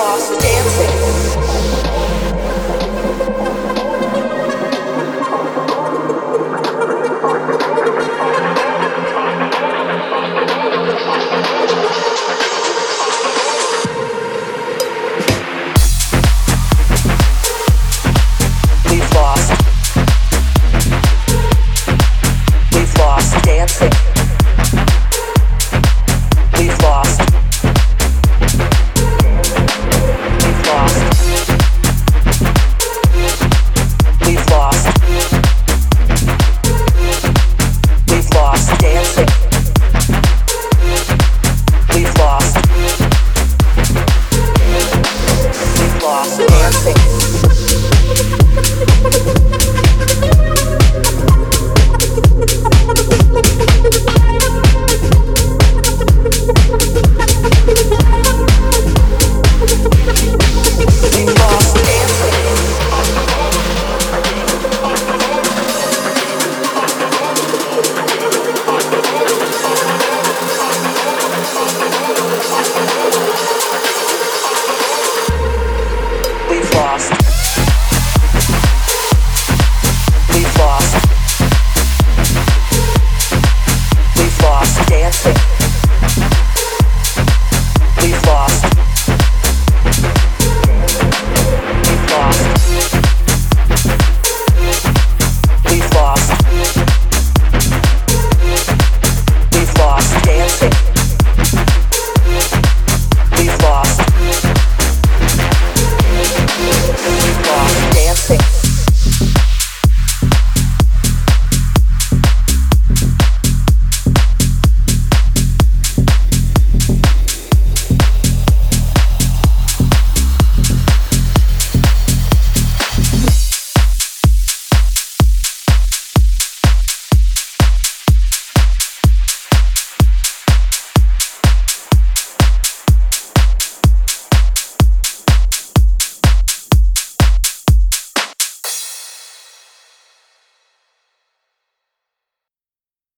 lost dancing.